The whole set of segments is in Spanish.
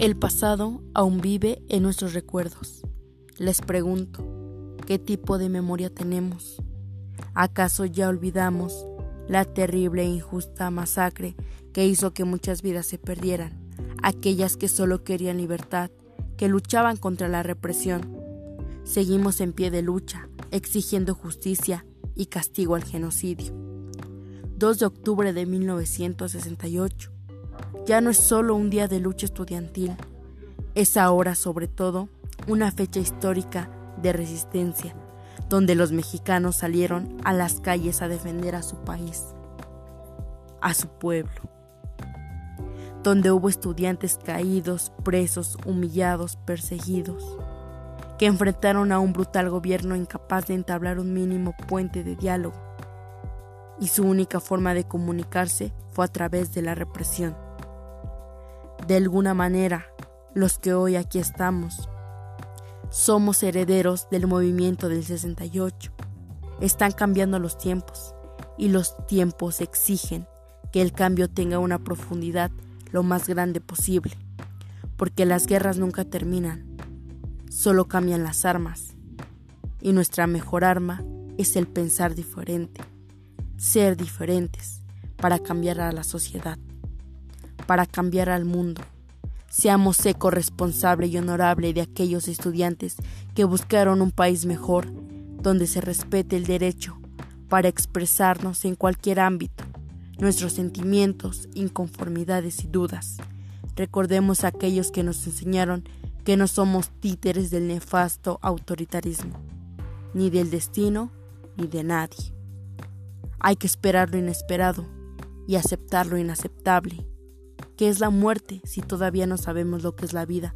El pasado aún vive en nuestros recuerdos. Les pregunto, ¿qué tipo de memoria tenemos? ¿Acaso ya olvidamos la terrible e injusta masacre que hizo que muchas vidas se perdieran? Aquellas que solo querían libertad, que luchaban contra la represión. Seguimos en pie de lucha, exigiendo justicia y castigo al genocidio. 2 de octubre de 1968 ya no es solo un día de lucha estudiantil, es ahora sobre todo una fecha histórica de resistencia, donde los mexicanos salieron a las calles a defender a su país, a su pueblo, donde hubo estudiantes caídos, presos, humillados, perseguidos, que enfrentaron a un brutal gobierno incapaz de entablar un mínimo puente de diálogo, y su única forma de comunicarse fue a través de la represión. De alguna manera, los que hoy aquí estamos, somos herederos del movimiento del 68. Están cambiando los tiempos y los tiempos exigen que el cambio tenga una profundidad lo más grande posible, porque las guerras nunca terminan, solo cambian las armas, y nuestra mejor arma es el pensar diferente, ser diferentes para cambiar a la sociedad para cambiar al mundo. Seamos eco responsable y honorable de aquellos estudiantes que buscaron un país mejor, donde se respete el derecho para expresarnos en cualquier ámbito, nuestros sentimientos, inconformidades y dudas. Recordemos a aquellos que nos enseñaron que no somos títeres del nefasto autoritarismo, ni del destino, ni de nadie. Hay que esperar lo inesperado y aceptar lo inaceptable ¿Qué es la muerte si todavía no sabemos lo que es la vida?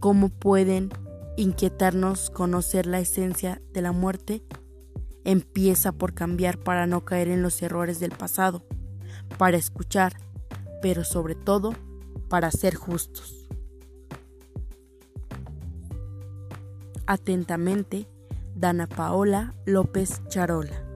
¿Cómo pueden inquietarnos conocer la esencia de la muerte? Empieza por cambiar para no caer en los errores del pasado, para escuchar, pero sobre todo para ser justos. Atentamente, Dana Paola López Charola.